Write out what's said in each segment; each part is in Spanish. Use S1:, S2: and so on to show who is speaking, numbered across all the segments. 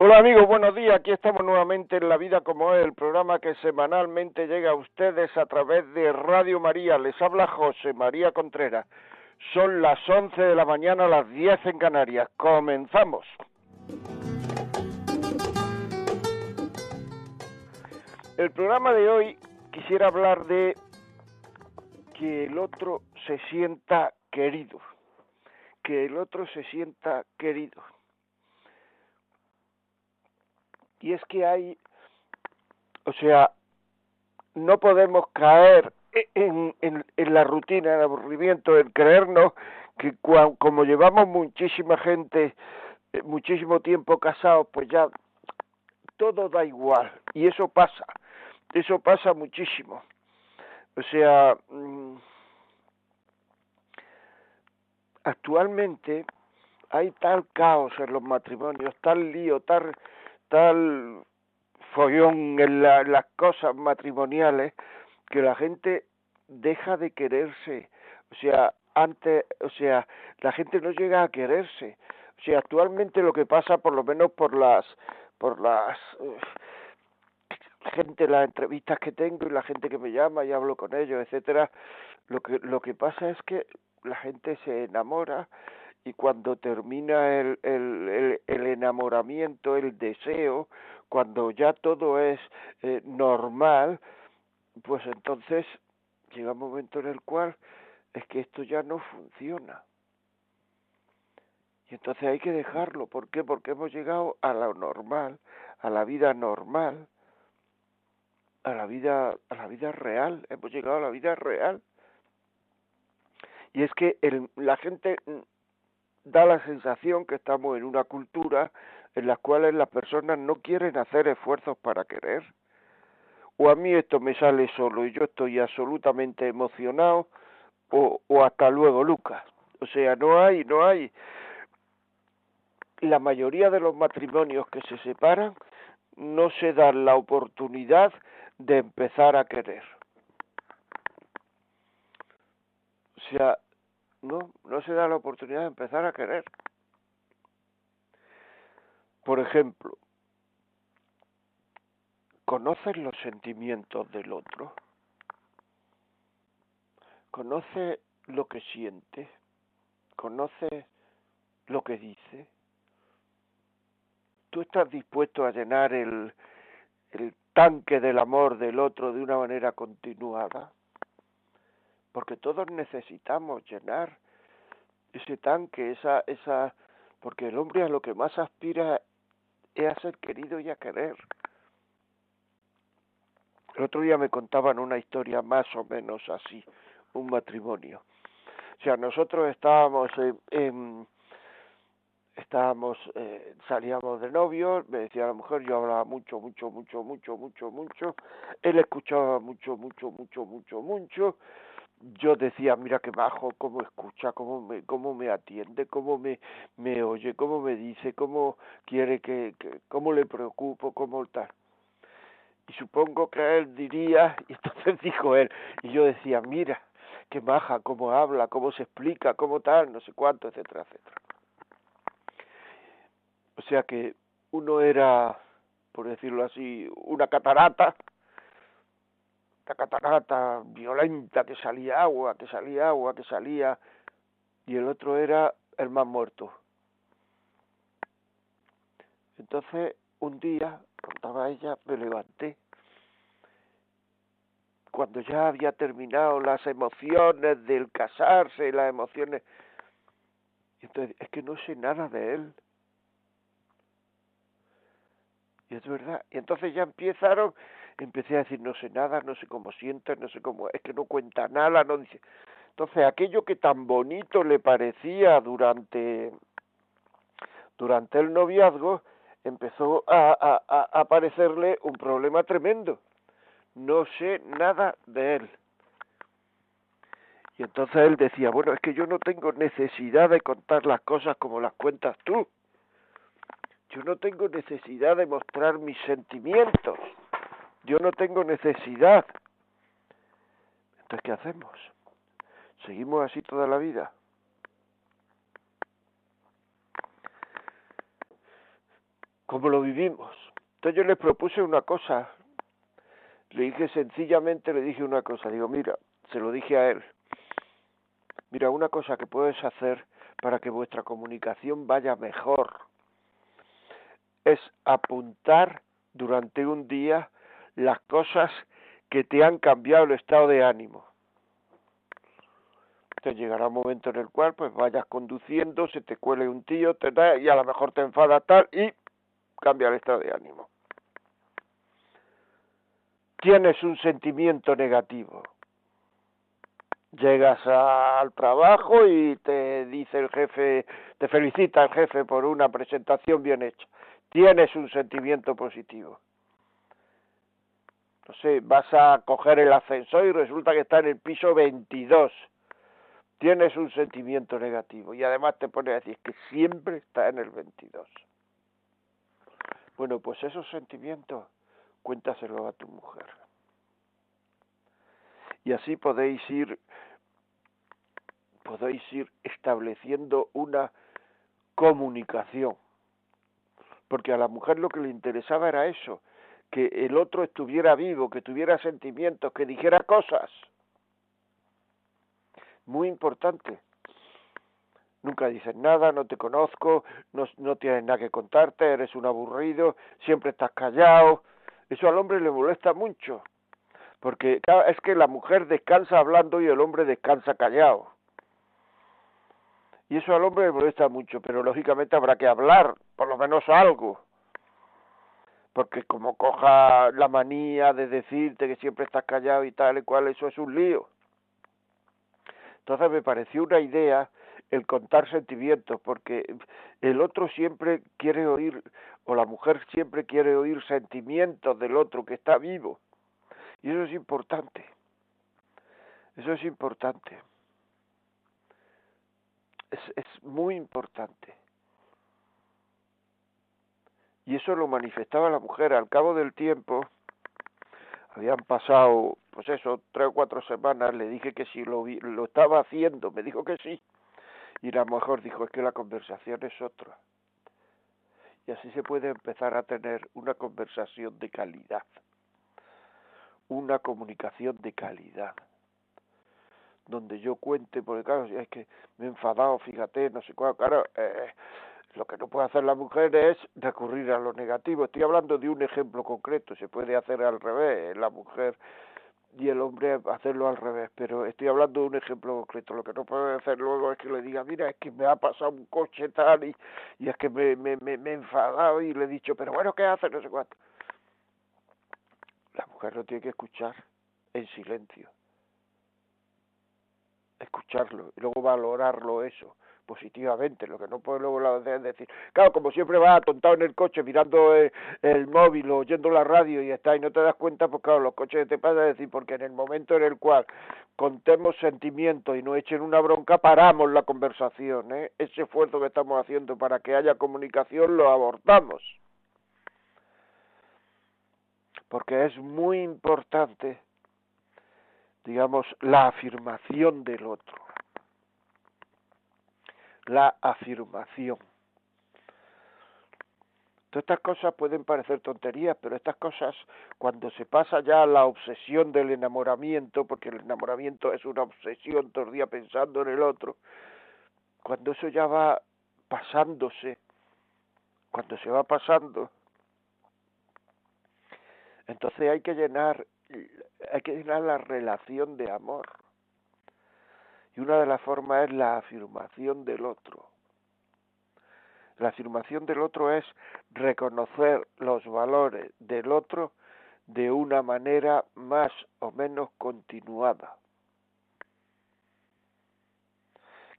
S1: Hola amigos, buenos días. Aquí estamos nuevamente en La Vida como es, el programa que semanalmente llega a ustedes a través de Radio María. Les habla José María Contreras. Son las 11 de la mañana, las 10 en Canarias. Comenzamos. El programa de hoy quisiera hablar de que el otro se sienta querido. Que el otro se sienta querido y es que hay, o sea, no podemos caer en, en, en la rutina, en el aburrimiento, en creernos que como llevamos muchísima gente, eh, muchísimo tiempo casados, pues ya todo da igual. Y eso pasa, eso pasa muchísimo. O sea, mm, actualmente hay tal caos en los matrimonios, tal lío, tal tal follón en las cosas matrimoniales que la gente deja de quererse. O sea, antes, o sea, la gente no llega a quererse. O sea, actualmente lo que pasa, por lo menos por las, por las uh, gente, las entrevistas que tengo y la gente que me llama y hablo con ellos, etcétera, lo que lo que pasa es que la gente se enamora y cuando termina el, el, el, enamoramiento, el deseo, cuando ya todo es eh, normal, pues entonces llega un momento en el cual es que esto ya no funciona. Y entonces hay que dejarlo. ¿Por qué? Porque hemos llegado a lo normal, a la vida normal, a la vida, a la vida real. Hemos llegado a la vida real. Y es que el, la gente da la sensación que estamos en una cultura en la cual las personas no quieren hacer esfuerzos para querer. O a mí esto me sale solo y yo estoy absolutamente emocionado, o, o hasta luego, Lucas. O sea, no hay, no hay. La mayoría de los matrimonios que se separan no se dan la oportunidad de empezar a querer. O sea, no, no se da la oportunidad de empezar a querer. Por ejemplo, ¿conoces los sentimientos del otro? ¿Conoce lo que siente? ¿Conoce lo que dice? ¿Tú estás dispuesto a llenar el, el tanque del amor del otro de una manera continuada? Porque todos necesitamos llenar ese tanque, esa, esa, porque el hombre a lo que más aspira es a ser querido y a querer. El otro día me contaban una historia más o menos así, un matrimonio. O sea, nosotros estábamos en, estábamos, eh, salíamos de novios, me decía la mujer, yo hablaba mucho, mucho, mucho, mucho, mucho, mucho, él escuchaba mucho, mucho, mucho, mucho, mucho, yo decía, mira qué bajo, cómo escucha, cómo me, cómo me atiende, cómo me, me oye, cómo me dice, cómo quiere que, que cómo le preocupo, cómo tal. Y supongo que él diría, y entonces dijo él, y yo decía, mira, qué baja, cómo habla, cómo se explica, cómo tal, no sé cuánto, etcétera, etcétera. O sea que uno era, por decirlo así, una catarata, la catarata violenta que salía agua, que salía agua, que salía, y el otro era el más muerto. Entonces, un día, contaba ella, me levanté. Cuando ya había terminado las emociones del casarse, las emociones. Y entonces, es que no sé nada de él. Y es verdad. Y entonces ya empezaron empecé a decir no sé nada, no sé cómo siente, no sé cómo, es que no cuenta nada, no dice. Entonces aquello que tan bonito le parecía durante durante el noviazgo empezó a, a, a, a parecerle un problema tremendo. No sé nada de él. Y entonces él decía, bueno, es que yo no tengo necesidad de contar las cosas como las cuentas tú. Yo no tengo necesidad de mostrar mis sentimientos. Yo no tengo necesidad. Entonces, ¿qué hacemos? ¿Seguimos así toda la vida? ¿Cómo lo vivimos? Entonces yo le propuse una cosa. Le dije sencillamente, le dije una cosa. Digo, mira, se lo dije a él. Mira, una cosa que puedes hacer para que vuestra comunicación vaya mejor es apuntar durante un día las cosas que te han cambiado el estado de ánimo. Te llegará un momento en el cual pues vayas conduciendo, se te cuele un tío, te da, y a lo mejor te enfada tal y cambia el estado de ánimo. Tienes un sentimiento negativo. Llegas al trabajo y te dice el jefe, te felicita el jefe por una presentación bien hecha. Tienes un sentimiento positivo no sé, vas a coger el ascensor y resulta que está en el piso 22. Tienes un sentimiento negativo y además te pone a decir que siempre está en el 22. Bueno, pues esos sentimientos cuéntaselo a tu mujer. Y así podéis ir podéis ir estableciendo una comunicación. Porque a la mujer lo que le interesaba era eso, que el otro estuviera vivo, que tuviera sentimientos, que dijera cosas. Muy importante. Nunca dices nada, no te conozco, no, no tienes nada que contarte, eres un aburrido, siempre estás callado. Eso al hombre le molesta mucho, porque es que la mujer descansa hablando y el hombre descansa callado. Y eso al hombre le molesta mucho, pero lógicamente habrá que hablar, por lo menos algo porque como coja la manía de decirte que siempre estás callado y tal y cual, eso es un lío. Entonces me pareció una idea el contar sentimientos, porque el otro siempre quiere oír, o la mujer siempre quiere oír sentimientos del otro que está vivo. Y eso es importante. Eso es importante. Es, es muy importante. Y eso lo manifestaba la mujer. Al cabo del tiempo, habían pasado, pues eso, tres o cuatro semanas, le dije que si lo, lo estaba haciendo, me dijo que sí. Y la mujer dijo, es que la conversación es otra. Y así se puede empezar a tener una conversación de calidad, una comunicación de calidad, donde yo cuente, porque claro, es que me he enfadado, fíjate, no sé cuál, claro, eh, lo que no puede hacer la mujer es recurrir a lo negativo. Estoy hablando de un ejemplo concreto, se puede hacer al revés, la mujer y el hombre hacerlo al revés, pero estoy hablando de un ejemplo concreto. Lo que no puede hacer luego es que le diga, mira, es que me ha pasado un coche tal y, y es que me, me, me, me he enfadado y le he dicho, pero bueno, ¿qué hace? No sé cuánto. La mujer lo tiene que escuchar en silencio. Escucharlo y luego valorarlo eso positivamente, lo que no puedo luego decir, claro, como siempre vas atontado en el coche mirando el, móvil o oyendo la radio y está y no te das cuenta, pues claro, los coches te pasan a decir, porque en el momento en el cual contemos sentimientos y nos echen una bronca, paramos la conversación, ¿eh? ese esfuerzo que estamos haciendo para que haya comunicación lo abortamos. Porque es muy importante, digamos, la afirmación del otro la afirmación. Todas estas cosas pueden parecer tonterías, pero estas cosas, cuando se pasa ya a la obsesión del enamoramiento, porque el enamoramiento es una obsesión todo el día pensando en el otro, cuando eso ya va pasándose, cuando se va pasando, entonces hay que llenar, hay que llenar la relación de amor. Y una de las formas es la afirmación del otro. La afirmación del otro es reconocer los valores del otro de una manera más o menos continuada.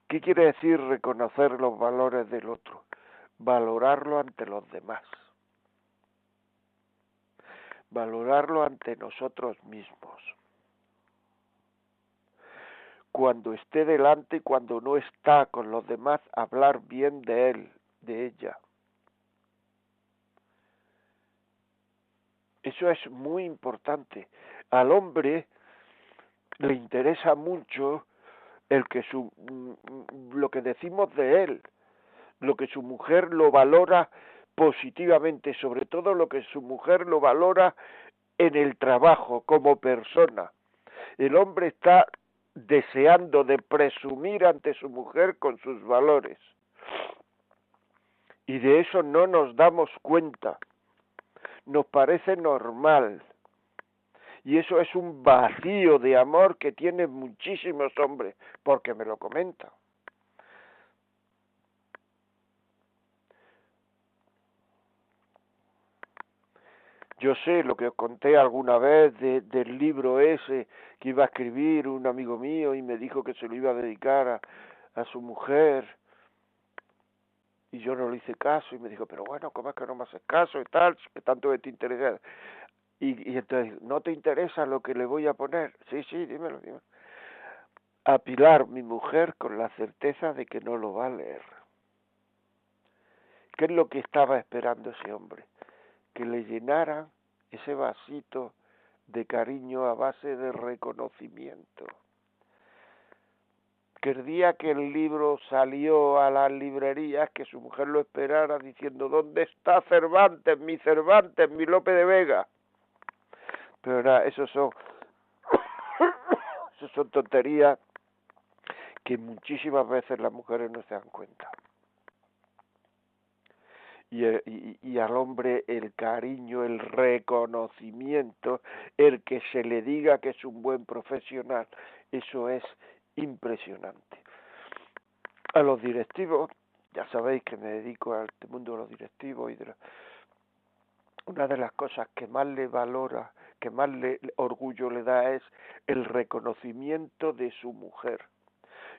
S1: ¿Qué quiere decir reconocer los valores del otro? Valorarlo ante los demás. Valorarlo ante nosotros mismos cuando esté delante y cuando no está con los demás, hablar bien de él, de ella. Eso es muy importante. Al hombre le interesa mucho el que su lo que decimos de él, lo que su mujer lo valora positivamente, sobre todo lo que su mujer lo valora en el trabajo como persona. El hombre está deseando de presumir ante su mujer con sus valores. Y de eso no nos damos cuenta. Nos parece normal. Y eso es un vacío de amor que tienen muchísimos hombres, porque me lo comentan. Yo sé lo que os conté alguna vez del libro ese que iba a escribir un amigo mío y me dijo que se lo iba a dedicar a, su mujer. Y yo no le hice caso y me dijo, pero bueno, ¿cómo es que no me haces caso y tal? Que tanto te interesa. Y, y entonces, ¿no te interesa lo que le voy a poner? Sí, sí, dímelo, dímelo. A Pilar, mi mujer, con la certeza de que no lo va a leer. ¿Qué es lo que estaba esperando ese hombre? Que le llenara ese vasito de cariño a base de reconocimiento. Que el día que el libro salió a las librerías, que su mujer lo esperara diciendo, ¿dónde está Cervantes, mi Cervantes, mi Lope de Vega? Pero nada, eso son, eso son tonterías que muchísimas veces las mujeres no se dan cuenta. Eh, y, al hombre el cariño, el reconocimiento, el que se le diga que es un buen profesional, eso es impresionante. A los directivos, ya sabéis que me dedico al mundo de los directivos y de una de las cosas que más le valora, que más le orgullo le da es el reconocimiento de su mujer.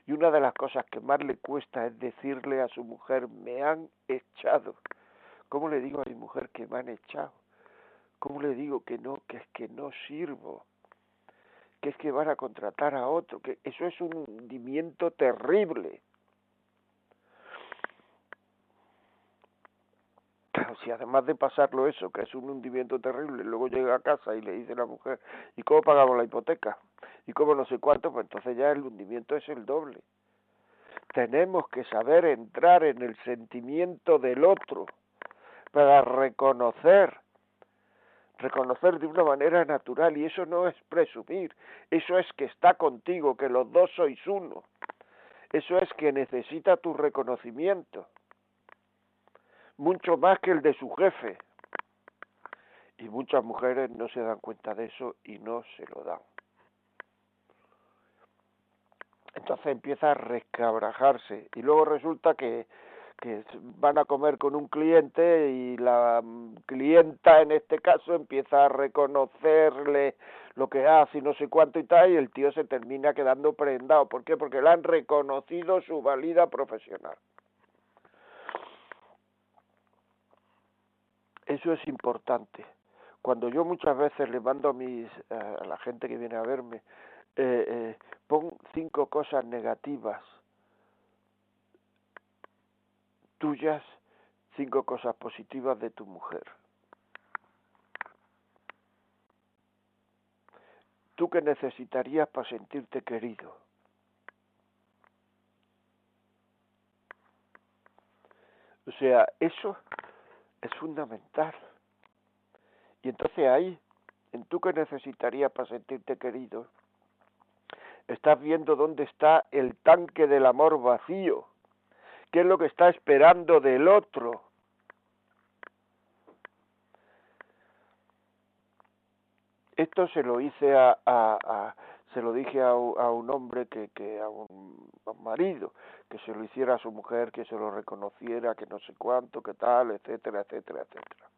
S1: Y una de las cosas que más le cuesta es decirle a su mujer, me han echado. ¿Cómo le digo a mi mujer que me han echado? ¿Cómo le digo que no, que es que no sirvo? Que es que van a contratar a otro, que eso es un hundimiento terrible. Si además de pasarlo eso, que es un hundimiento terrible, luego llega a casa y le dice a la mujer, ¿y cómo pagamos la hipoteca? ¿Y cómo no sé cuánto? Pues entonces ya el hundimiento es el doble. Tenemos que saber entrar en el sentimiento del otro para reconocer, reconocer de una manera natural, y eso no es presumir, eso es que está contigo, que los dos sois uno, eso es que necesita tu reconocimiento, mucho más que el de su jefe. Y muchas mujeres no se dan cuenta de eso y no se lo dan. Entonces empieza a rescabrajarse y luego resulta que que van a comer con un cliente y la mm, clienta en este caso empieza a reconocerle lo que hace y no sé cuánto y tal y el tío se termina quedando prendado. ¿Por qué? Porque le han reconocido su valida profesional. Eso es importante. Cuando yo muchas veces le mando a, mis, a la gente que viene a verme, eh, eh, pon cinco cosas negativas tuyas, cinco cosas positivas de tu mujer. ¿Tú qué necesitarías para sentirte querido? O sea, eso es fundamental. Y entonces ahí, en tú que necesitarías para sentirte querido, estás viendo dónde está el tanque del amor vacío, qué es lo que está esperando del otro. Esto se lo hice a, a, se lo dije a, un hombre que, que a un, marido, que se lo hiciera a su mujer, que se lo reconociera, que no sé cuánto, que tal, etcétera, etcétera, etcétera.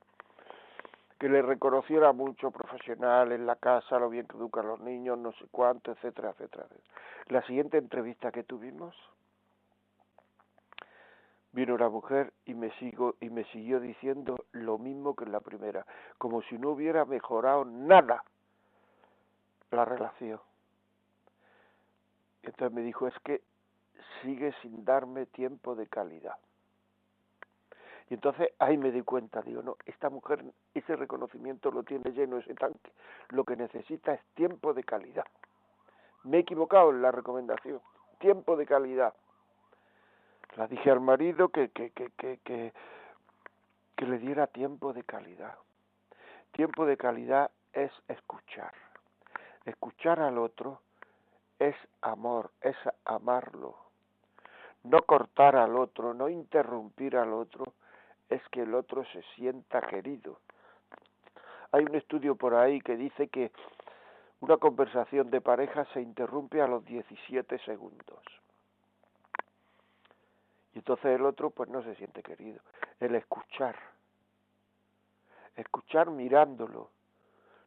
S1: Que le reconociera mucho profesional en la casa, lo bien que educan los niños, no sé cuánto, etcétera, etcétera. La siguiente entrevista que tuvimos, vino una mujer y me sigo y me siguió diciendo lo mismo que en la primera, como si no hubiera mejorado nada la relación. Entonces me dijo, es que sigue sin darme tiempo de calidad. Y entonces ahí me di cuenta, digo, no, esta mujer ese reconocimiento lo tiene lleno ese tanque, lo que necesita es tiempo de calidad. Me he equivocado en la recomendación, tiempo de calidad. La dije al marido que, que, que, que, que, le diera tiempo de calidad. Tiempo de calidad es escuchar. Escuchar al otro es amor, es amarlo. No cortar al otro, no interrumpir al otro, es que el otro se sienta querido. Hay un estudio por ahí que dice que una conversación de pareja se interrumpe a los 17 segundos. Y entonces el otro pues no se siente querido. El escuchar. Escuchar mirándolo.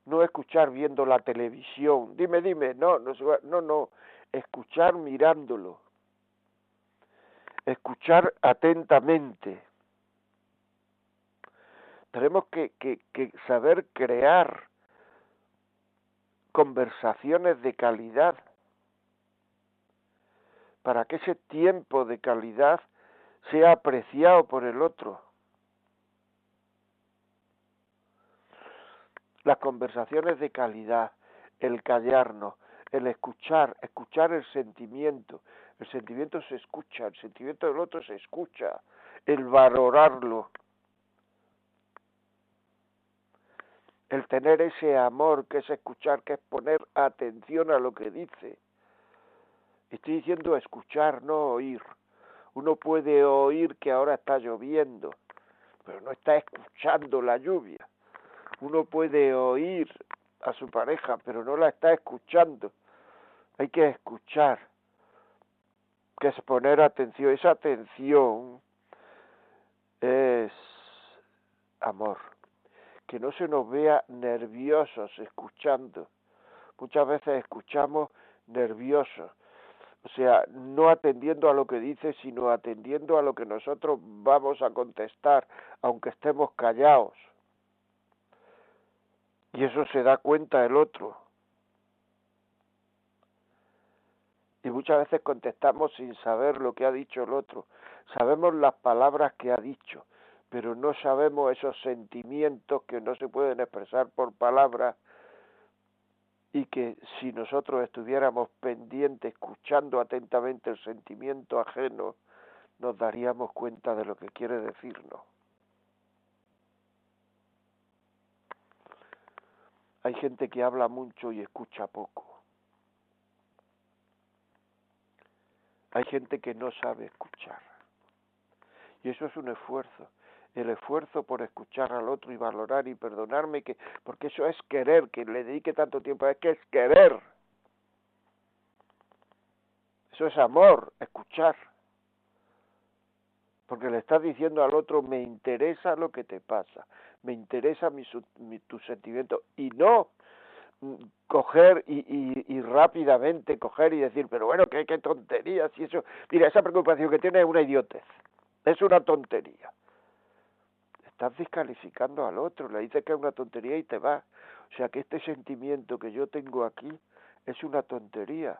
S1: No escuchar viendo la televisión. Dime, dime. No, no, no, no. Escuchar mirándolo. Escuchar atentamente. Tenemos que, que, que saber crear conversaciones de calidad para que ese tiempo de calidad sea apreciado por el otro. Las conversaciones de calidad, el callarnos, el escuchar, escuchar el sentimiento. El sentimiento se escucha, el sentimiento del otro se escucha, el valorarlo. El tener ese amor que es escuchar, que es poner atención a lo que dice. Estoy diciendo escuchar, no oír. Uno puede oír que ahora está lloviendo, pero no está escuchando la lluvia. Uno puede oír a su pareja, pero no la está escuchando. Hay que escuchar, que es poner atención. Esa atención es amor. Que no se nos vea nerviosos escuchando. Muchas veces escuchamos nerviosos o sea, no atendiendo a lo que dice, sino atendiendo a lo que nosotros vamos a contestar, aunque estemos callados. Y eso se da cuenta el otro. Y muchas veces contestamos sin saber lo que ha dicho el otro. Sabemos las palabras que ha dicho, pero no sabemos esos sentimientos que no se pueden expresar por palabras y que si nosotros estuviéramos pendientes, escuchando atentamente el sentimiento ajeno, nos daríamos cuenta de lo que quiere decirnos. Hay gente que habla mucho y escucha poco. Hay gente que no sabe escuchar. Y eso es un esfuerzo el esfuerzo por escuchar al otro y valorar y perdonarme, que, porque eso es querer, que le dedique tanto tiempo, es que es querer. Eso es amor, escuchar. porque le estás diciendo al otro, me interesa lo que te pasa, me interesa mi, mi, tu sentimiento, y no mm, coger y, y, y, rápidamente coger y decir, pero bueno, qué, qué tonterías y eso. Mira, esa preocupación que tiene es una idiotez, es una tontería. Estás descalificando al otro, le dices que es una tontería y te va. O sea que este sentimiento que yo tengo aquí es una tontería.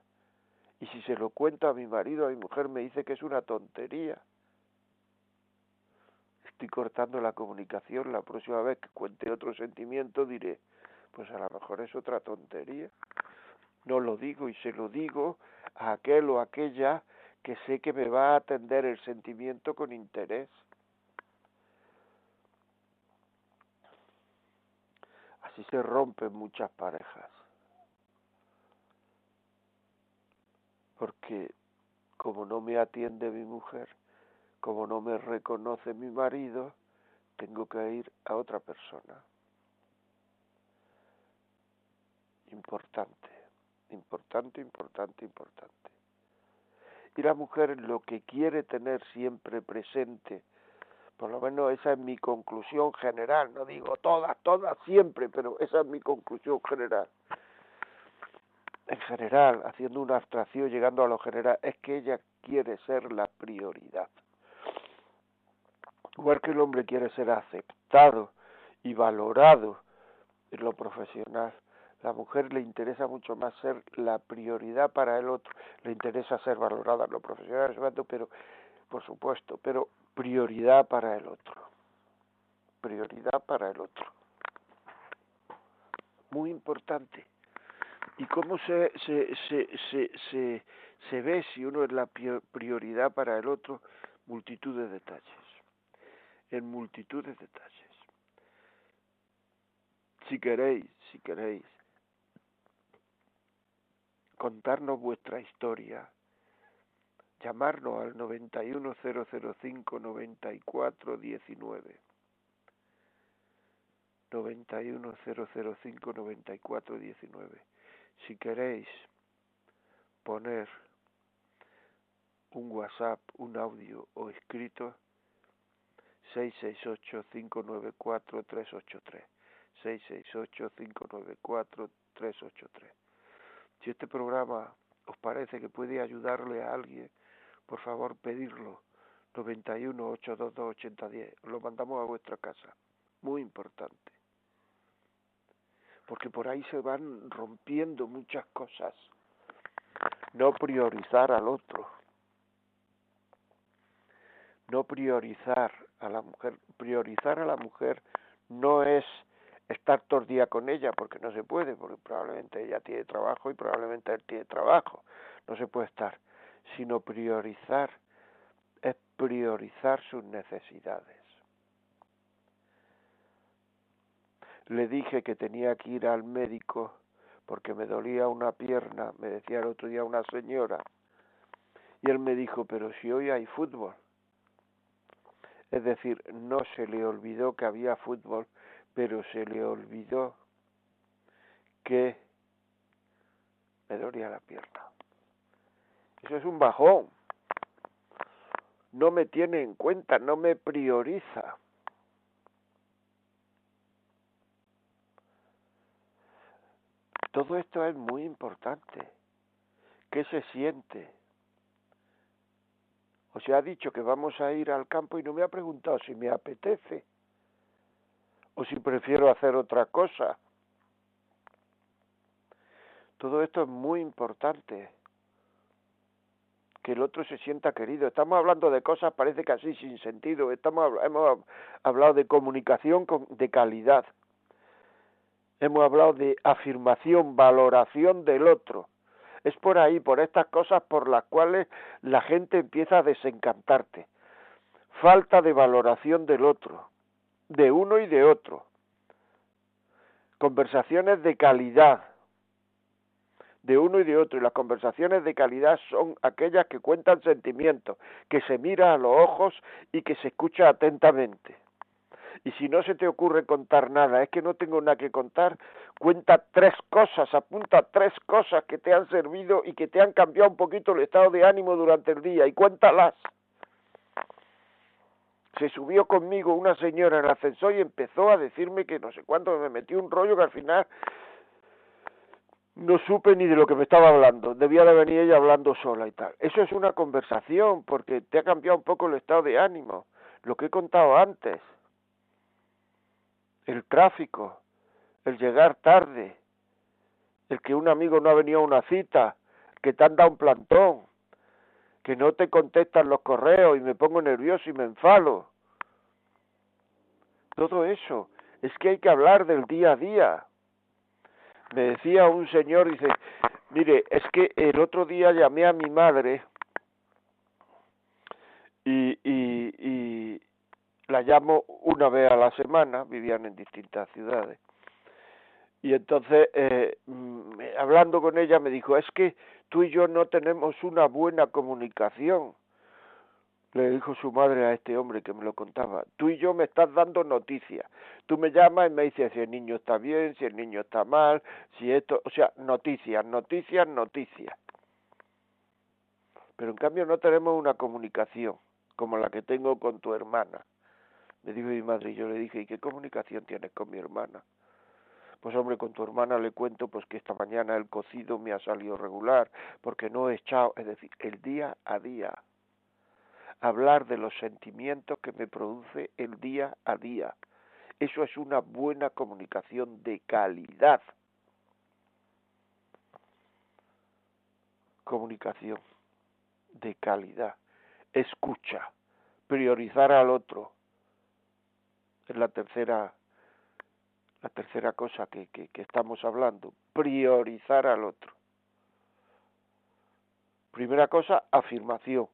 S1: Y si se lo cuento a mi marido, a mi mujer, me dice que es una tontería estoy cortando la comunicación, la próxima vez que cuente otro sentimiento diré, pues a lo mejor es otra tontería. No lo digo y se lo digo a aquel o aquella que sé que me va a atender el sentimiento con interés. Se rompen muchas parejas. Porque como no me atiende mi mujer, como no me reconoce mi marido, tengo que ir a otra persona. Importante, importante, importante, importante. Y la mujer lo que quiere tener siempre presente, por lo menos esa es mi conclusión general, no digo todas, todas, siempre, pero esa es mi conclusión general. En general, haciendo una abstracción, llegando a lo general, es que ella quiere ser la prioridad. Igual que el hombre quiere ser aceptado y valorado en lo profesional, la mujer le interesa mucho más ser la prioridad para el otro, le interesa ser valorada en lo profesional, pero por supuesto, pero prioridad para el otro, prioridad para el otro. Muy importante. ¿Y cómo se, se, se, se, ve si uno es la prioridad para el otro? Multitud de detalles en multitud de detalles. Si queréis, si queréis, contarnos vuestra historia, llamarnos al 910059419. 910059419. Si queréis poner un WhatsApp, un audio o escrito, 668-594-383. 668-594-383. Si este programa os parece que puede ayudarle a alguien, por favor pedirlo. 91 822 8010. Lo mandamos a vuestra casa. Muy importante. Porque por ahí se van rompiendo muchas cosas. No priorizar al otro. No priorizar a la mujer. Priorizar a la mujer no es estar todo el día con ella, porque no se puede, porque probablemente ella tiene trabajo y probablemente él tiene trabajo. No se puede estar. Sino priorizar es priorizar sus necesidades. Le dije que tenía que ir al médico porque me dolía una pierna, me decía el otro día una señora. Y él me dijo, pero si hoy hay fútbol. Es decir, no se le olvidó que había fútbol, pero se le olvidó que me dolía la pierna. Eso es un bajón. No me tiene en cuenta, no me prioriza. Todo esto es muy importante. ¿Qué se siente? O se ha dicho que vamos a ir al campo y no me ha preguntado si me apetece o si prefiero hacer otra cosa. Todo esto es muy importante. Que el otro se sienta querido. Estamos hablando de cosas, parece que así sin sentido. Estamos, hemos hablado de comunicación de calidad. Hemos hablado de afirmación, valoración del otro. Es por ahí, por estas cosas por las cuales la gente empieza a desencantarte. Falta de valoración del otro, de uno y de otro. Conversaciones de calidad, de uno y de otro. Y las conversaciones de calidad son aquellas que cuentan sentimientos, que se mira a los ojos y que se escucha atentamente. Y si no se te ocurre contar nada, es que no tengo nada que contar, cuenta tres cosas, apunta tres cosas que te han servido y que te han cambiado un poquito el estado de ánimo durante el día y cuéntalas. se subió conmigo una señora en el ascensor y empezó a decirme que no sé cuánto me metió un rollo que al final no supe ni de lo que me estaba hablando. Debía de venir ella hablando sola y tal. Eso es una conversación porque te ha cambiado un poco el estado de ánimo. Lo que he contado antes. El tráfico, el llegar tarde, el que un amigo no ha venido a una cita, que te han dado un plantón, que no te contestan los correos y me pongo nervioso y me enfalo. Todo eso. Es que hay que hablar del día a día. Me decía un señor, dice, mire, es que el otro día llamé a mi madre y, y, y la llamo una vez a la semana, vivían en distintas ciudades. Y entonces, eh, mm, hablando con ella, me dijo, es que tú y yo no tenemos una buena comunicación. Le dijo su madre a este hombre que me lo contaba, tú y yo me estás dando noticias. Tú me llamas y me dices si el niño está bien, si el niño está mal, si esto, o sea, noticias, noticias, noticias. Pero en cambio no tenemos una comunicación como la que tengo con tu hermana. Me dijo mi madre y yo le dije, ¿y qué comunicación tienes con mi hermana? Pues hombre, con tu hermana le cuento pues que esta mañana el cocido me ha salido regular, porque no he echado, es decir, el día a día. Hablar de los sentimientos que me produce el día a día. Eso es una buena comunicación de calidad. Comunicación de calidad. Escucha. Priorizar al otro. Es la tercera la tercera cosa que, que, estamos hablando, priorizar al otro. Primera cosa, afirmación,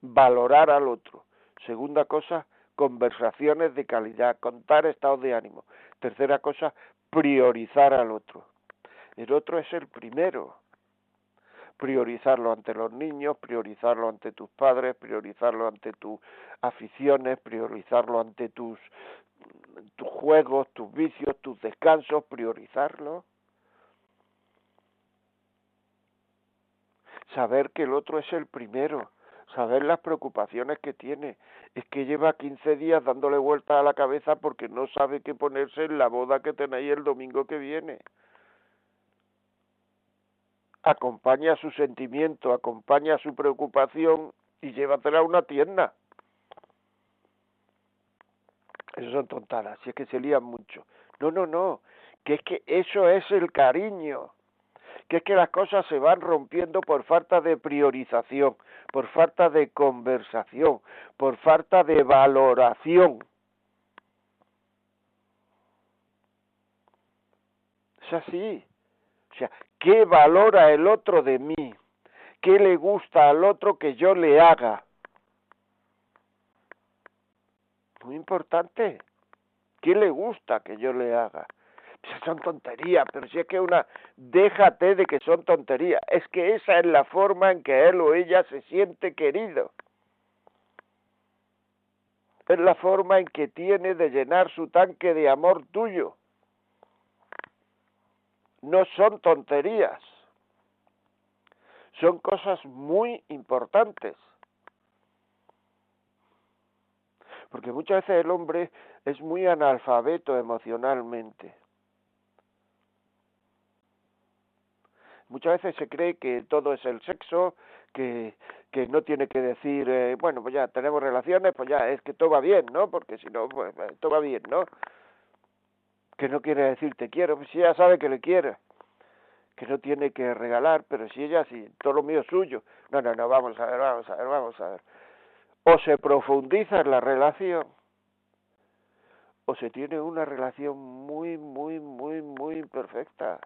S1: valorar al otro. Segunda cosa, conversaciones de calidad, contar estados de ánimo. Tercera cosa, priorizar al otro. El otro es el primero. Priorizarlo ante los niños, priorizarlo ante tus padres, priorizarlo ante tus aficiones, priorizarlo ante tus tus juegos, tus vicios, tus descansos, priorizarlo. Saber que el otro es el primero, saber las preocupaciones que tiene. Es que lleva 15 días dándole vueltas a la cabeza porque no sabe qué ponerse en la boda que tenéis el domingo que viene. Acompaña su sentimiento, acompaña su preocupación y llévatela a una tienda. Eso son tontadas, si es que se lían mucho. No, no, no, que es que eso es el cariño, que es que las cosas se van rompiendo por falta de priorización, por falta de conversación, por falta de valoración. Es así. O sea, ¿qué valora el otro de mí? ¿Qué le gusta al otro que yo le haga? muy importante. ¿Quién le gusta que yo le haga? son tonterías, pero si es que una, déjate de que son tonterías, es que esa es la forma en que él o ella se siente querido. Es la forma en que tiene de llenar su tanque de amor tuyo. No son tonterías, son cosas muy importantes. porque muchas veces el hombre es muy analfabeto emocionalmente. Muchas veces se cree que todo es el sexo, que, que no tiene que decir, eh, bueno, pues ya tenemos relaciones, pues ya es que todo va bien, ¿no? Porque si no, pues eh, todo va bien, ¿no? Que no quiere decir te quiero, pues si ella sabe que le quiere, que no tiene que regalar, pero si ella, sí, todo lo mío es suyo. No, no, no, vamos a ver, vamos a ver, vamos a ver o se profundiza en la relación o se tiene una relación muy, muy, muy, muy imperfecta.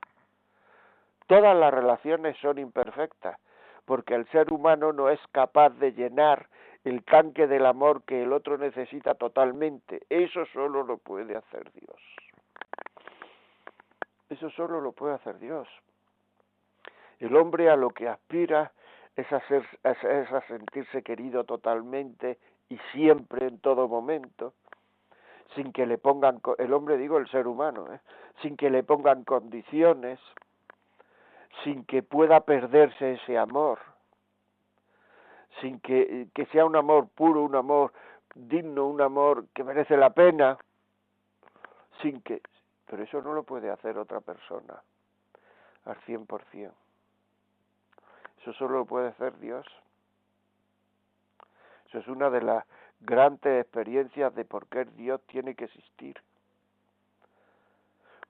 S1: Todas las relaciones son imperfectas, porque el ser humano no es capaz de llenar el tanque del amor que el otro necesita totalmente. Eso solo lo puede hacer Dios. Eso solo lo puede hacer Dios. El hombre a lo que aspira es, a sentirse querido totalmente y siempre en todo momento, sin que le pongan, el hombre digo el ser humano, ¿eh? sin que le pongan condiciones, sin que pueda perderse ese amor, sin que, que sea un amor puro, un amor digno, un amor que merece la pena, sin que... Pero eso no lo puede hacer otra persona al cien por cien. Eso solo lo puede hacer Dios. Eso es una de las grandes experiencias de por qué Dios tiene que existir.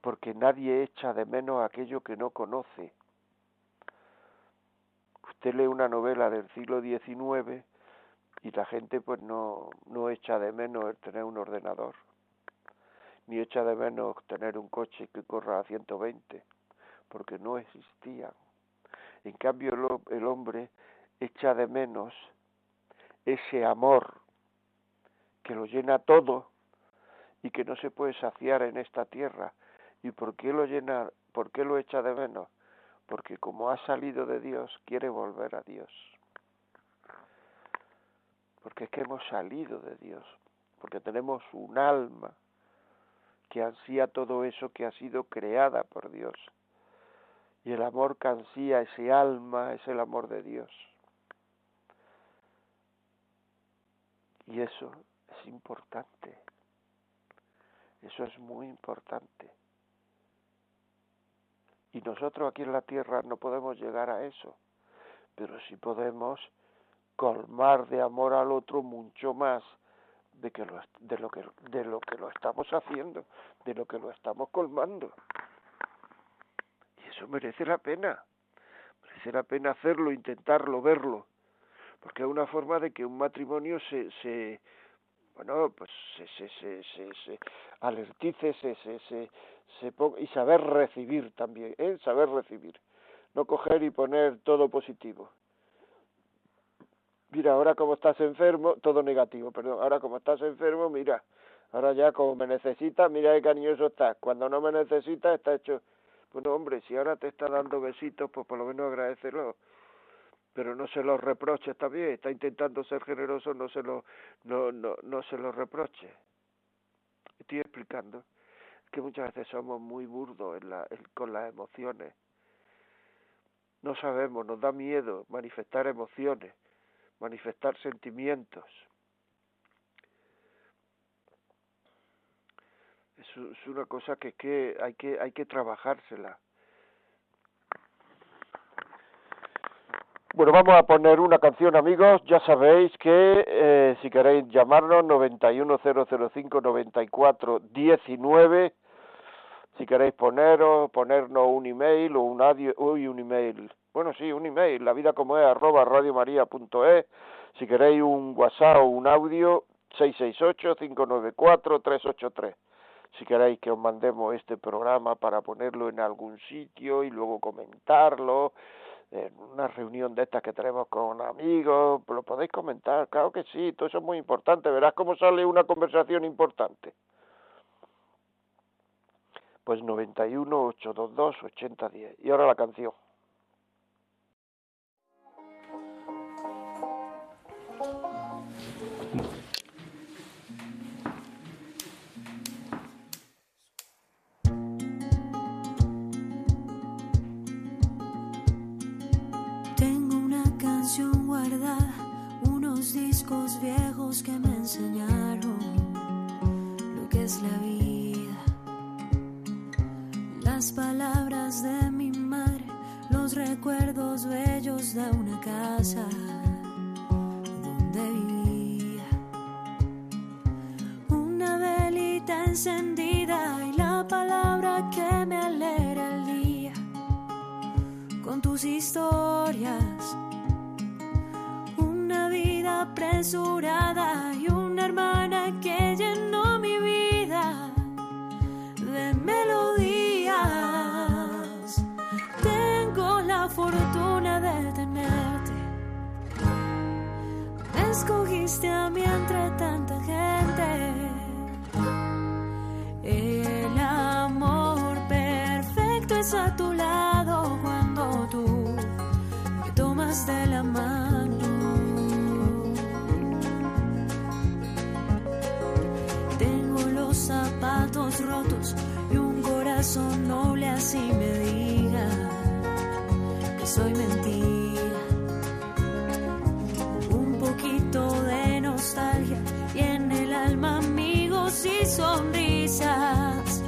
S1: Porque nadie echa de menos aquello que no conoce. Usted lee una novela del siglo XIX y la gente pues no, no echa de menos el tener un ordenador, ni echa de menos tener un coche que corra a 120, porque no existían. En cambio el, el hombre echa de menos ese amor que lo llena todo y que no se puede saciar en esta tierra. ¿Y por qué lo llena, por qué lo echa de menos? Porque como ha salido de Dios, quiere volver a Dios. Porque es que hemos salido de Dios, porque tenemos un alma que ansía todo eso que ha sido creada por Dios. Y el amor que ansía ese alma es el amor de Dios. Y eso es importante. Eso es muy importante. Y nosotros aquí en la tierra no podemos llegar a eso, pero sí podemos colmar de amor al otro mucho más de, que lo, de, lo que, de lo que lo estamos haciendo, de lo que lo estamos colmando. Y eso merece la pena, merece la pena hacerlo, intentarlo, verlo, porque es una forma de que un matrimonio se, se bueno, pues se, se, se, se, alertice, se, se, se, y saber recibir también, ¿eh? saber recibir, no coger y poner todo positivo. Mira, ahora como estás enfermo, todo negativo, perdón, ahora como estás enfermo, mira, ahora ya como me necesitas, mira qué cariñoso estás, cuando no me necesitas está hecho, bueno hombre, si ahora te está dando besitos, pues por lo menos agradecelo pero no se lo reproche también, está intentando ser generoso, no se lo, no, no, no se lo reproche. Estoy explicando que muchas veces somos muy burdos en la, con las emociones. No sabemos, nos da miedo manifestar emociones, manifestar sentimientos. Es, es una cosa que, que hay que hay que trabajársela. Bueno, vamos a poner una canción, amigos. Ya sabéis que eh, si queréis llamarnos, 910059419. Si queréis poneros, ponernos un email o un audio, uy, un email. Bueno, sí, un email, la vida como es, arroba radiomaria.es. Si queréis un WhatsApp o un audio, 668-594-383. Si queréis que os mandemos este programa para ponerlo en algún sitio y luego comentarlo en una reunión de estas que tenemos con amigos, lo podéis comentar, claro que sí, todo eso es muy importante, verás cómo sale una conversación importante. Pues 91 822 8010. Y ahora la canción.
S2: viejos que me enseñaron lo que es la vida. Las palabras de mi madre, los recuerdos bellos de una casa donde vivía. Una velita encendida y la palabra que me alegra el día con tus historias apresurada y una a mí entre tanta gente. El amor perfecto es a tu lado cuando tú me tomas de la mano. rotos y un corazón noble así me diga que soy mentira. Sonrisas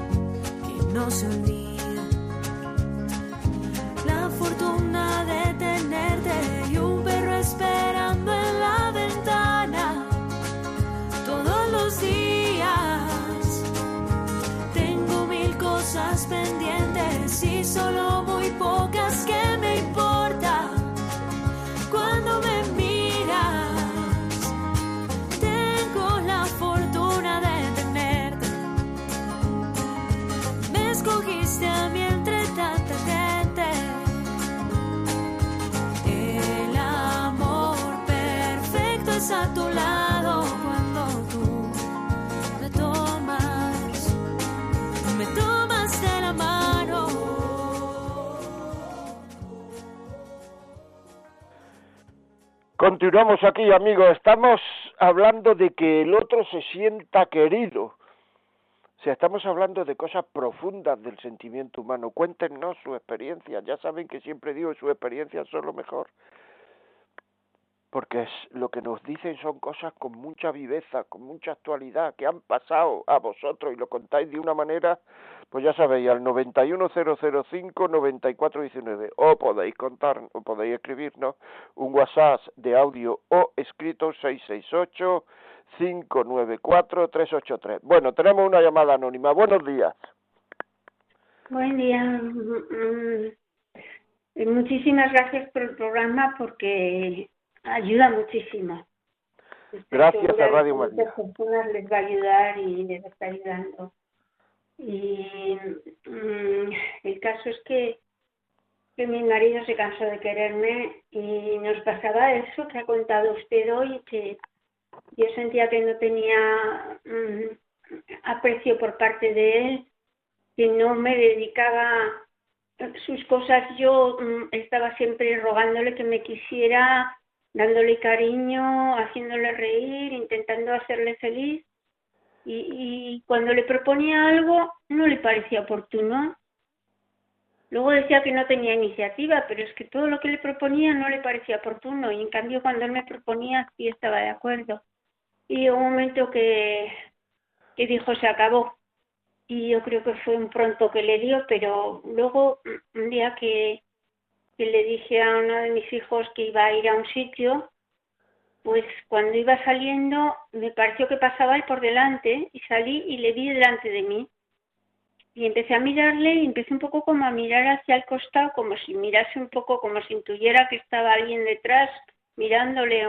S2: que no se olvidan. La fortuna de tenerte y un perro esperando en la ventana todos los días. Tengo mil cosas pendientes y solo muy pocas que
S1: Continuamos aquí, amigos. Estamos hablando de que el otro se sienta querido. O sea, estamos hablando de cosas profundas del sentimiento humano. Cuéntenos su experiencia. Ya saben que siempre digo que sus experiencias son lo mejor. Porque es, lo que nos dicen son cosas con mucha viveza, con mucha actualidad, que han pasado a vosotros y lo contáis de una manera, pues ya sabéis, al 91005-9419. O podéis contar, o podéis escribirnos un WhatsApp de audio o escrito 668 594-383. Bueno, tenemos una llamada anónima. Buenos días.
S3: Buen día. Mm, mm, Muchísimas gracias por el programa porque ayuda muchísimo. Estoy
S1: Gracias a Radio María.
S3: personas les va a ayudar y les está ayudando. Y mm, el caso es que, que mi marido se cansó de quererme y nos pasaba eso que ha contado usted hoy, que yo sentía que no tenía mm, aprecio por parte de él, que no me dedicaba sus cosas. Yo mm, estaba siempre rogándole que me quisiera, dándole cariño, haciéndole reír, intentando hacerle feliz. Y, cuando le proponía algo, no le parecía oportuno. Luego decía que no tenía iniciativa, pero es que todo lo que le proponía no le parecía oportuno. Y en cambio, cuando él me proponía, sí estaba de acuerdo. Y un momento que, que dijo, se acabó. Y yo creo que fue un pronto que le dio, pero luego, un día que, que le dije a uno de mis hijos que iba a ir a un sitio, pues cuando iba saliendo me pareció que pasaba él por delante y salí y le vi delante de mí. Y empecé a mirarle y empecé un poco como a mirar hacia el costado, como si mirase un poco, como si intuyera que estaba alguien detrás mirándole.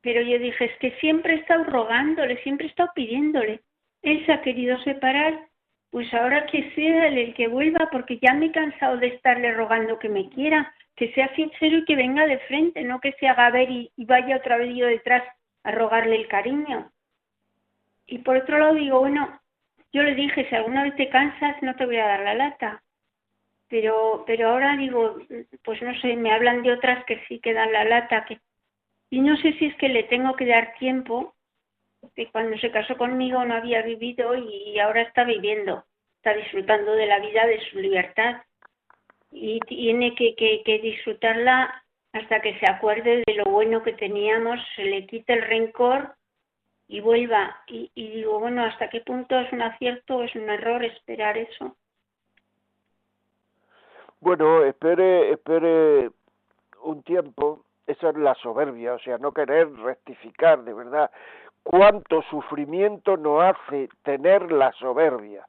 S3: Pero yo dije, es que siempre he estado rogándole, siempre he estado pidiéndole. Él se ha querido separar, pues ahora que sea el que vuelva, porque ya me he cansado de estarle rogando que me quiera, que sea sincero y que venga de frente, no que se haga ver y, y vaya otra vez yo detrás a rogarle el cariño. Y por otro lado digo, bueno, yo le dije, si alguna vez te cansas, no te voy a dar la lata. Pero, pero ahora digo, pues no sé, me hablan de otras que sí que dan la lata, que y no sé si es que le tengo que dar tiempo, que cuando se casó conmigo no había vivido y ahora está viviendo, está disfrutando de la vida, de su libertad y tiene que, que, que disfrutarla hasta que se acuerde de lo bueno que teníamos, se le quite el rencor y vuelva. Y, digo, bueno, ¿hasta qué punto es un acierto o es un error esperar eso?
S1: Bueno, espere, espere un tiempo. Esa es la soberbia, o sea, no querer rectificar, de verdad. ¿Cuánto sufrimiento nos hace tener la soberbia?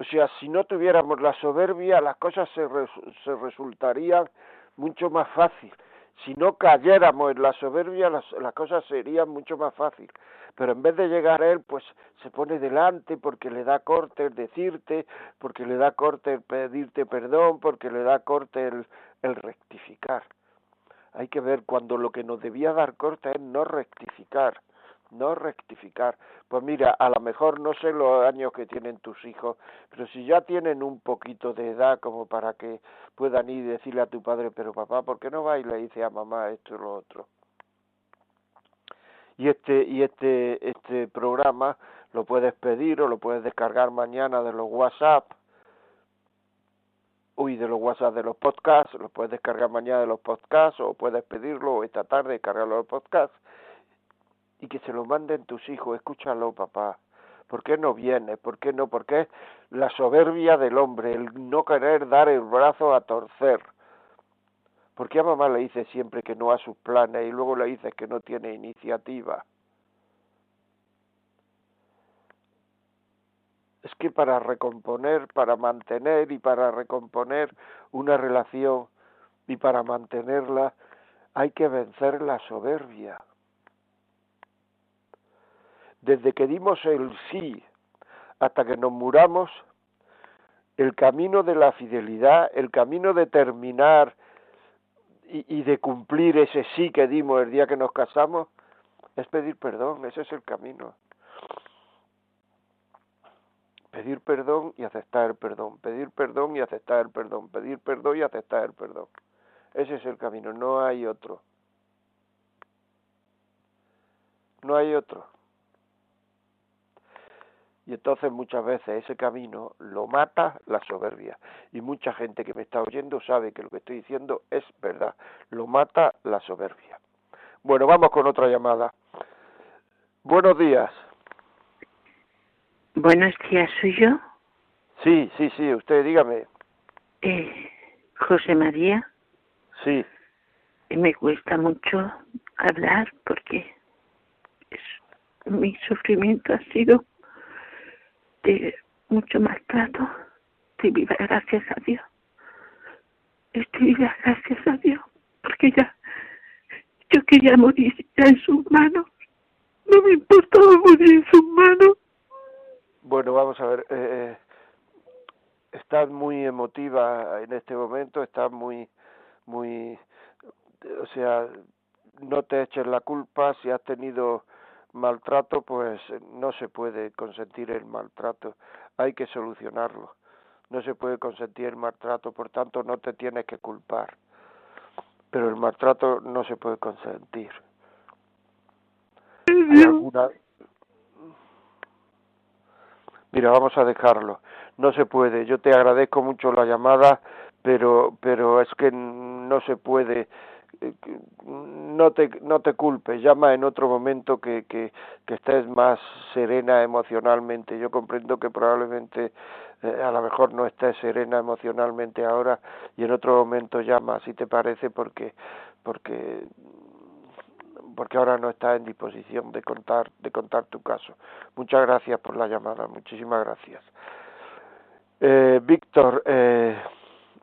S1: O sea, si no tuviéramos la soberbia, las cosas se, res, se resultarían mucho más fácil. Si no cayéramos en la soberbia, las, las cosas serían mucho más fácil. Pero en vez de llegar a él, pues se pone delante porque le da corte el decirte, porque le da corte el pedirte perdón, porque le da corte el rectificar. Hay que ver cuando lo que nos debía dar corte es no rectificar, no rectificar. Pues mira, a lo mejor no sé los años que tienen tus hijos, pero si ya tienen un poquito de edad como para que puedan ir y decirle a tu padre, pero papá, ¿por qué no va y le dice a mamá esto y lo otro? Y este y este este programa lo puedes pedir o lo puedes descargar mañana de los WhatsApp uy, de los WhatsApp de los podcasts, lo puedes descargar mañana de los podcasts o puedes pedirlo esta tarde descargarlo de los podcasts y que se lo manden tus hijos, escúchalo papá. ¿Por qué no viene? ¿Por qué no? Porque es la soberbia del hombre, el no querer dar el brazo a torcer. ¿Por qué a mamá le dice siempre que no a sus planes y luego le dices que no tiene iniciativa? Es que para recomponer, para mantener y para recomponer una relación y para mantenerla hay que vencer la soberbia. Desde que dimos el sí hasta que nos muramos, el camino de la fidelidad, el camino de terminar y, de cumplir ese sí que dimos el día que nos casamos, es pedir perdón, ese es el camino. Pedir perdón y aceptar el perdón, pedir perdón y aceptar el perdón, pedir perdón y aceptar el perdón. Ese es el camino, no hay otro. No hay otro. Y entonces muchas veces ese camino lo mata la soberbia. Y mucha gente que me está oyendo sabe que lo que estoy diciendo es verdad. Lo mata la soberbia. Bueno, vamos con otra llamada. Buenos días.
S4: Buenos días, ¿soy yo?
S1: Sí, sí, sí, usted dígame.
S4: Eh, José María.
S1: Sí.
S4: Me cuesta mucho hablar porque es, mi sufrimiento ha sido de mucho maltrato. Estoy viva, gracias a Dios. Estoy viva, gracias a Dios. Porque ya, yo quería morir ya en sus manos. No me importaba morir en sus manos.
S1: Bueno, vamos a ver. Eh, eh, estás muy emotiva en este momento, estás muy, muy, o sea, no te eches la culpa si has tenido maltrato, pues no se puede consentir el maltrato, hay que solucionarlo. No se puede consentir el maltrato, por tanto no te tienes que culpar. Pero el maltrato no se puede consentir. ¿Hay alguna, Mira, vamos a dejarlo. No se puede. Yo te agradezco mucho la llamada, pero pero es que no se puede eh, no te no te culpes llama en otro momento que, que, que estés más serena emocionalmente yo comprendo que probablemente eh, a lo mejor no estés serena emocionalmente ahora y en otro momento llama si te parece porque porque porque ahora no está en disposición de contar de contar tu caso. Muchas gracias por la llamada, muchísimas gracias. Eh, Víctor, eh,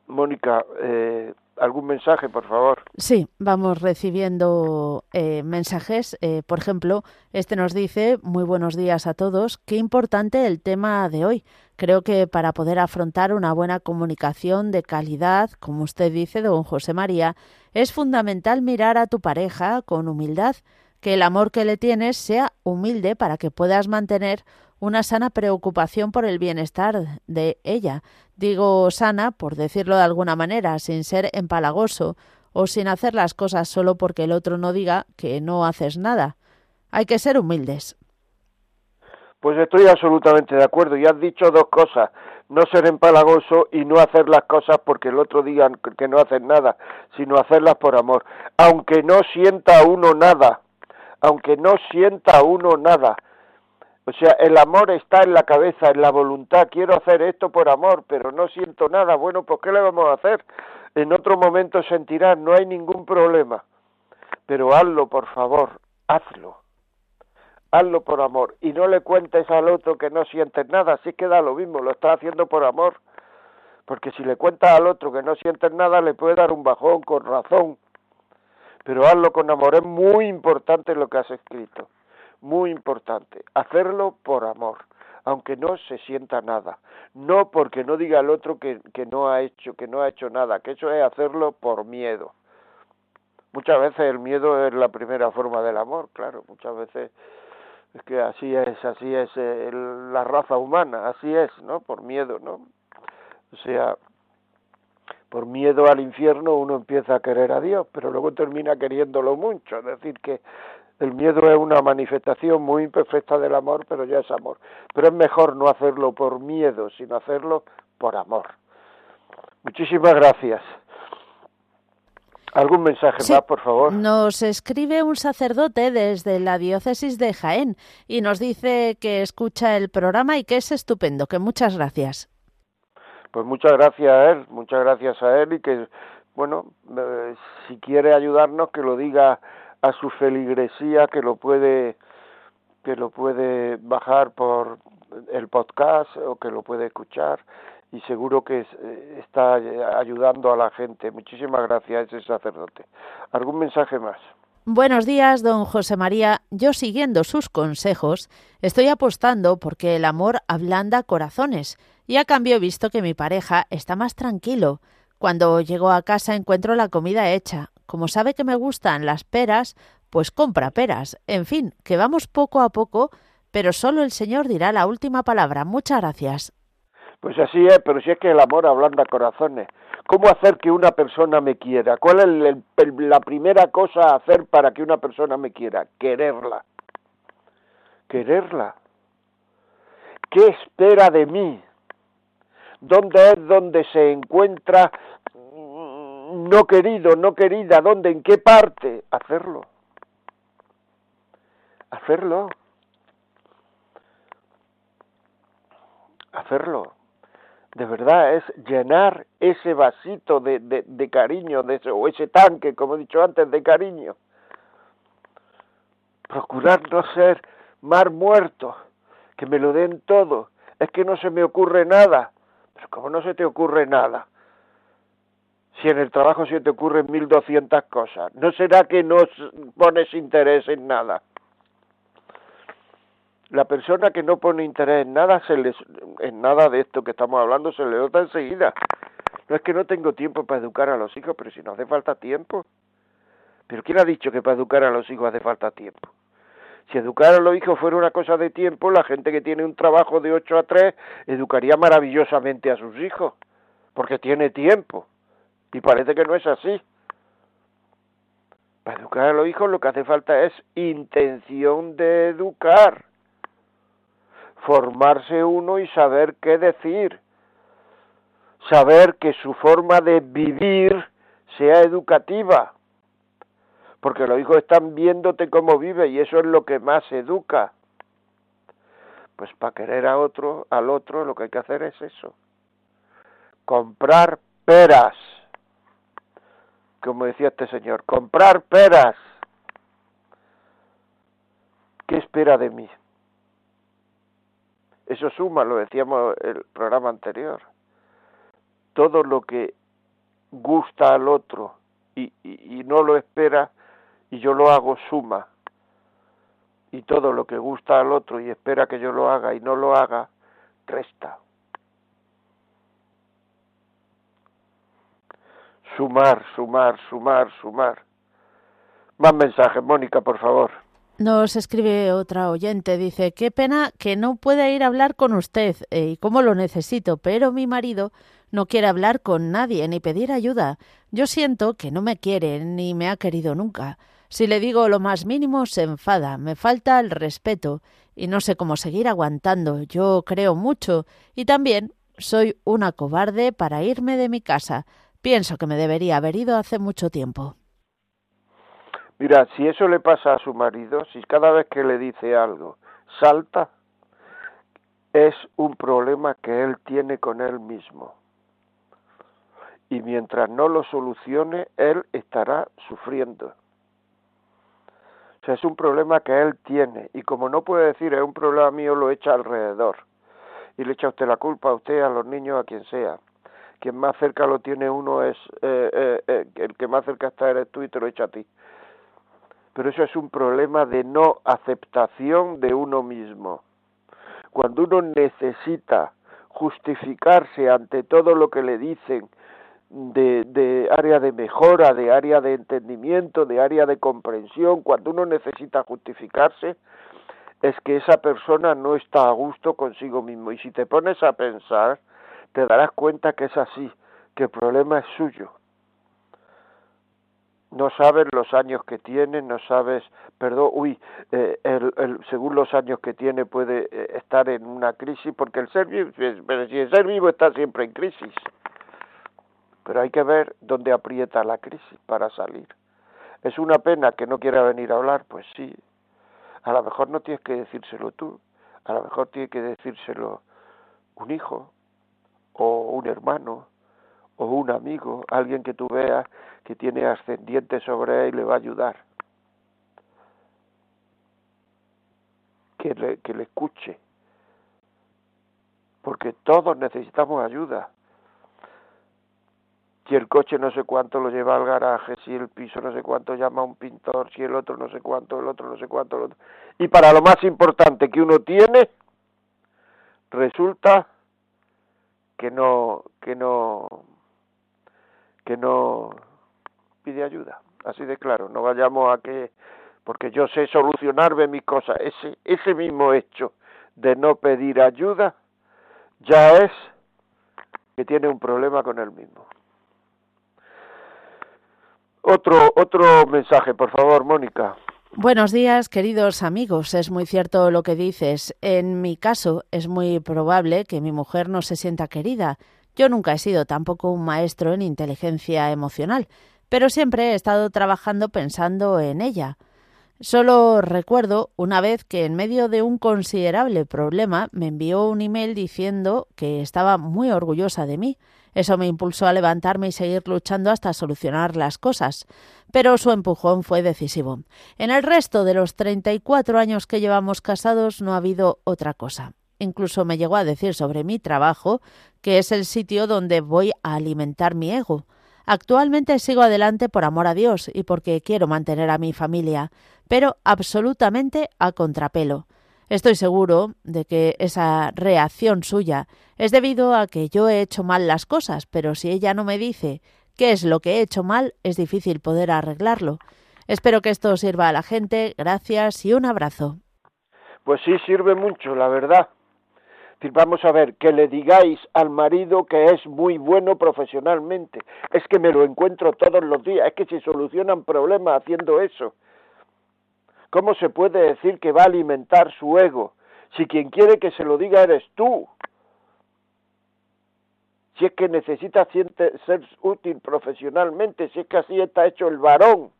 S1: Mónica, eh, ¿algún mensaje, por favor?
S5: Sí, vamos recibiendo eh, mensajes. Eh, por ejemplo, este nos dice, muy buenos días a todos, qué importante el tema de hoy. Creo que para poder afrontar una buena comunicación de calidad, como usted dice, don José María, es fundamental mirar a tu pareja con humildad, que el amor que le tienes sea humilde para que puedas mantener una sana preocupación por el bienestar de ella. Digo sana, por decirlo de alguna manera, sin ser empalagoso o sin hacer las cosas solo porque el otro no diga que no haces nada. Hay que ser humildes.
S1: Pues estoy absolutamente de acuerdo. Y has dicho dos cosas. No ser empalagoso y no hacer las cosas porque el otro diga que no haces nada, sino hacerlas por amor. Aunque no sienta uno nada. Aunque no sienta uno nada o sea, el amor está en la cabeza, en la voluntad. Quiero hacer esto por amor, pero no siento nada. Bueno, pues ¿qué le vamos a hacer? En otro momento sentirás, no hay ningún problema. Pero hazlo, por favor, hazlo. Hazlo por amor. Y no le cuentes al otro que no sientes nada, así queda lo mismo, lo está haciendo por amor. Porque si le cuentas al otro que no sientes nada, le puede dar un bajón con razón. Pero hazlo con amor, es muy importante lo que has escrito muy importante, hacerlo por amor, aunque no se sienta nada, no porque no diga el otro que, que no ha hecho, que no ha hecho nada, que eso es hacerlo por miedo. Muchas veces el miedo es la primera forma del amor, claro, muchas veces es que así es, así es eh, la raza humana, así es, ¿no? Por miedo, ¿no? O sea, por miedo al infierno uno empieza a querer a Dios, pero luego termina queriéndolo mucho, es decir, que el miedo es una manifestación muy imperfecta del amor, pero ya es amor. Pero es mejor no hacerlo por miedo, sino hacerlo por amor. Muchísimas gracias. ¿Algún mensaje más, por favor?
S5: Nos escribe un sacerdote desde la diócesis de Jaén y nos dice que escucha el programa y que es estupendo, que muchas gracias.
S1: Pues muchas gracias a él, muchas gracias a él y que, bueno, eh, si quiere ayudarnos, que lo diga a su feligresía, que lo puede que lo puede bajar por el podcast o que lo puede escuchar y seguro que eh, está ayudando a la gente. Muchísimas gracias ese sacerdote. ¿Algún mensaje más?
S5: Buenos días, don José María. Yo siguiendo sus consejos, estoy apostando porque el amor ablanda corazones y a cambio he visto que mi pareja está más tranquilo. Cuando llego a casa encuentro la comida hecha. Como sabe que me gustan las peras, pues compra peras. En fin, que vamos poco a poco, pero solo el Señor dirá la última palabra. Muchas gracias.
S1: Pues así es, pero si es que el amor ablanda corazones. ¿Cómo hacer que una persona me quiera? ¿Cuál es la primera cosa a hacer para que una persona me quiera? Quererla. Quererla. ¿Qué espera de mí? ¿Dónde es donde se encuentra no querido, no querida? ¿Dónde? ¿En qué parte? Hacerlo. Hacerlo. Hacerlo de verdad es llenar ese vasito de, de, cariño, de ese, o ese tanque, como he dicho antes, de cariño. Procurar no ser mar muerto, que me lo den todo. Es que no se me ocurre nada. Pero como no se te ocurre nada, si en el trabajo se te ocurren mil doscientas cosas, ¿no será que no pones interés en nada? la persona que no pone interés en nada, se les, en nada de esto que estamos hablando, se le nota enseguida. No es que no tengo tiempo para educar a los hijos, pero si no hace falta tiempo. Pero ¿quién ha dicho que para educar a los hijos hace falta tiempo? Si educar a los hijos fuera una cosa de tiempo, la gente que tiene un trabajo de 8 a 3 educaría maravillosamente a sus hijos, porque tiene tiempo. Y parece que no es así. Para educar a los hijos lo que hace falta es intención de educar formarse uno y saber qué decir, saber que su forma de vivir sea educativa, porque los hijos están viéndote cómo vive y eso es lo que más educa. Pues para querer a otro, al otro, lo que hay que hacer es eso. Comprar peras. Como decía este señor, comprar peras. ¿Qué espera de mí? Eso suma, lo decíamos el programa anterior. Todo lo que gusta al otro y, y, no lo espera y yo lo hago suma. Y todo lo que gusta al otro y espera que yo lo haga y no lo haga, resta. Sumar, sumar, sumar, sumar. Más mensajes, Mónica, por favor.
S5: Nos escribe otra oyente, dice, qué pena que no pueda ir a hablar con usted eh, y cómo lo necesito, pero mi marido no quiere hablar con nadie ni pedir ayuda. Yo siento que no me quiere ni me ha querido nunca. Si le digo lo más mínimo se enfada, me falta el respeto y no sé cómo seguir aguantando. Yo creo mucho y también soy una cobarde para irme de mi casa. Pienso que me debería haber ido hace mucho tiempo.
S1: Mira, si eso le pasa a su marido, si cada vez que le dice algo salta, es un problema que él tiene con él mismo. Y mientras no lo solucione, él estará sufriendo. O sea, es un problema que él tiene. Y como no puede decir es un problema mío, lo echa alrededor. Y le echa usted la culpa a usted, a los niños, a quien sea. Quien más cerca lo tiene uno es, eh, eh, eh, el que más cerca está eres tú y te lo echa a ti pero eso es un problema de no aceptación de uno mismo. Cuando uno necesita justificarse ante todo lo que le dicen de, de, área de mejora, de área de entendimiento, de área de comprensión, cuando uno necesita justificarse, es que esa persona no está a gusto consigo mismo. Y si te pones a pensar, te darás cuenta que es así, que el problema es suyo no sabes los años que tiene, no sabes, perdón, uy, eh, el, según los años que tiene puede eh, estar en una crisis, porque el ser vivo, pero si el ser vivo está siempre en crisis, pero hay que ver dónde aprieta la crisis para salir. Es una pena que no quiera venir a hablar, pues sí. A lo mejor no tienes que decírselo tú, a lo mejor tiene que decírselo un hijo o un hermano o un amigo, alguien que tú veas que tiene ascendiente sobre él y le va a ayudar. Que le, que le escuche. Porque todos necesitamos ayuda si el coche no sé cuánto lo lleva al garaje, si el piso no sé cuánto llama a un pintor, si el otro no sé cuánto, el otro no sé cuánto, otro. Y para lo más importante que uno tiene, resulta que no, que no, que no pide ayuda. Así de claro, no vayamos a que, porque yo sé solucionarme mis cosas, ese, ese mismo hecho de no pedir ayuda ya es que tiene un problema con él mismo. Otro, otro mensaje, por favor, Mónica.
S5: Buenos días, queridos amigos. Es muy cierto lo que dices. En mi caso, es muy probable que mi mujer no se sienta querida. Yo nunca he sido tampoco un maestro en inteligencia emocional, pero siempre he estado trabajando pensando en ella. Solo recuerdo una vez que en medio de un considerable problema me envió un email diciendo que estaba muy orgullosa de mí. Eso me impulsó a levantarme y seguir luchando hasta solucionar las cosas. Pero su empujón fue decisivo. En el resto de los 34 años que llevamos casados no ha habido otra cosa. Incluso me llegó a decir sobre mi trabajo que es el sitio donde voy a alimentar mi ego. Actualmente sigo adelante por amor a Dios y porque quiero mantener a mi familia, pero absolutamente a contrapelo. Estoy seguro de que esa reacción suya es debido a que yo he hecho mal las cosas, pero si ella no me dice qué es lo que he hecho mal, es difícil poder arreglarlo. Espero que esto sirva a la gente. Gracias y un abrazo.
S1: Pues sí, sirve mucho, la verdad vamos a ver, que le digáis al marido que es muy bueno profesionalmente. Es que me lo encuentro todos los días, es que se solucionan problemas haciendo eso. ¿Cómo se puede decir que va a alimentar su ego si quien quiere que se lo diga eres tú? Si es que necesita ser útil profesionalmente, si es que así está hecho el varón.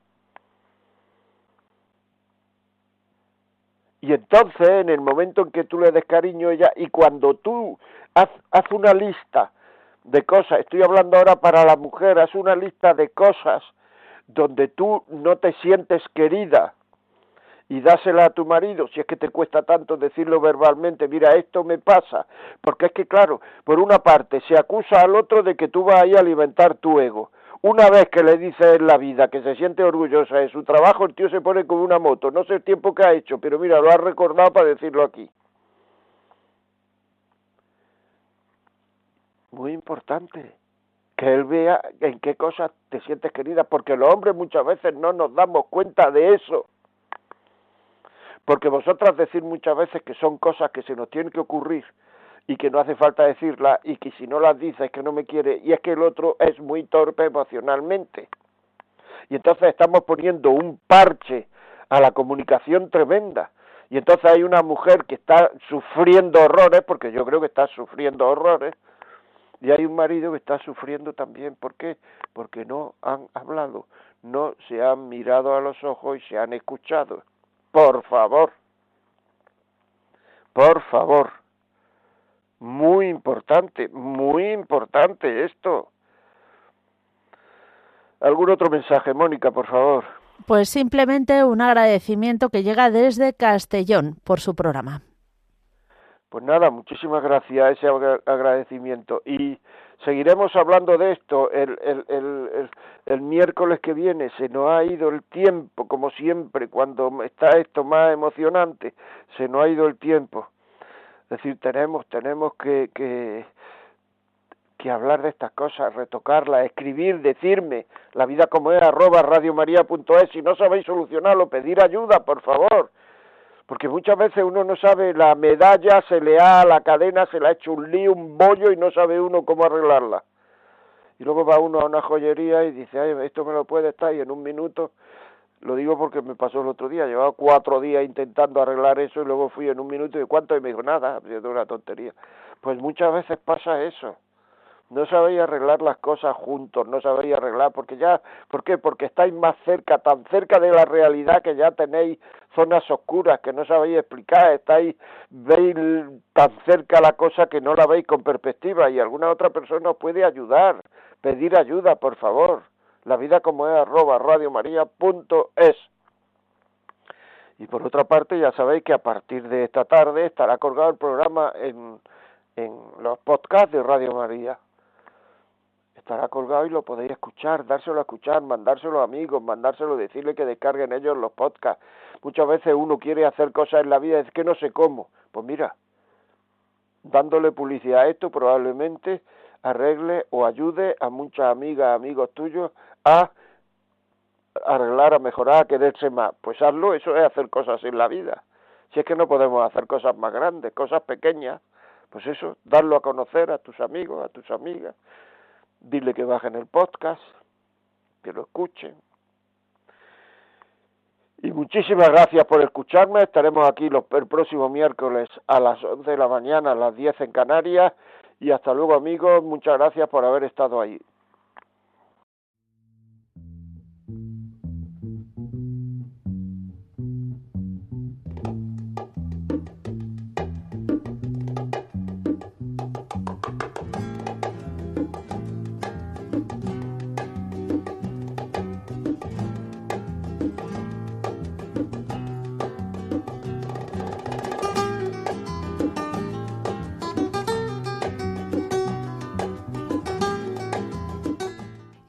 S1: Y entonces, en el momento en que tú le des cariño a ella, y cuando tú haz, haz una lista de cosas, estoy hablando ahora para la mujer, haz una lista de cosas donde tú no te sientes querida y dásela a tu marido, si es que te cuesta tanto decirlo verbalmente, mira, esto me pasa, porque es que claro, por una parte se acusa al otro de que tú vas a alimentar tu ego, una vez que le dice en la vida que se siente orgullosa de su trabajo, el tío se pone como una moto. No sé el tiempo que ha hecho, pero mira, lo ha recordado para decirlo aquí. Muy importante que él vea en qué cosas te sientes querida, porque los hombres muchas veces no nos damos cuenta de eso. Porque vosotras decís muchas veces que son cosas que se nos tienen que ocurrir y que no hace falta decirla y que si no las dice es que no me quiere y es que el otro es muy torpe emocionalmente. Y entonces estamos poniendo un parche a la comunicación tremenda. Y entonces hay una mujer que está sufriendo horrores, porque yo creo que está sufriendo horrores, y hay un marido que está sufriendo también. ¿Por qué? Porque no han hablado, no se han mirado a los ojos y se han escuchado. Por favor, por favor. Muy importante, muy importante esto. ¿Algún otro mensaje, Mónica, por favor?
S5: Pues simplemente un agradecimiento que llega desde Castellón por su programa.
S1: Pues nada, muchísimas gracias ese agradecimiento. Y seguiremos hablando de esto el, el, el, el, miércoles que viene. Se nos ha ido el tiempo, como siempre, cuando está esto más emocionante, se nos ha ido el tiempo. Es decir, tenemos, tenemos que, que, hablar de estas cosas, retocarlas, escribir, decirme, la vida como es, arroba radiomaria.es, si no sabéis solucionarlo, pedir ayuda, por favor. Porque muchas veces uno no sabe, la medalla se le ha, la cadena se le ha hecho un lío, un bollo y no sabe uno cómo arreglarla. Y luego va uno a una joyería y dice, ay, esto me lo puede estar y en un minuto lo digo porque me pasó el otro día, llevaba cuatro días intentando arreglar eso y luego fui en un minuto y cuánto y me dijo nada, haciendo una tontería. Pues muchas veces pasa eso, no sabéis arreglar las cosas juntos, no sabéis arreglar, porque ya, ¿por qué? Porque estáis más cerca, tan cerca de la realidad que ya tenéis zonas oscuras que no sabéis explicar, estáis, veis tan cerca la cosa que no la veis con perspectiva y alguna otra persona os puede ayudar, pedir ayuda, por favor. La vida como es arroba radiomaria.es. Y por otra parte, ya sabéis que a partir de esta tarde estará colgado el programa en, en los podcasts de Radio María estará colgado y lo podéis escuchar, dárselo a escuchar, mandárselo a amigos, mandárselo, decirle que descarguen ellos los podcasts. Muchas veces uno quiere hacer cosas en la vida es que no sé cómo. Pues mira, dándole publicidad a esto probablemente arregle o ayude a muchas amigas, amigos tuyos a arreglar, a mejorar, a quererse más. Pues hazlo, eso es hacer cosas en la vida. Si es que no podemos hacer cosas más grandes, cosas pequeñas, pues eso, darlo a conocer a tus amigos, a tus amigas, dile que bajen el podcast, que lo escuchen. Y muchísimas gracias por escucharme. Estaremos aquí los, el próximo miércoles a las 11 de la mañana, a las 10 en Canarias. Y hasta luego amigos. Muchas gracias por haber estado ahí.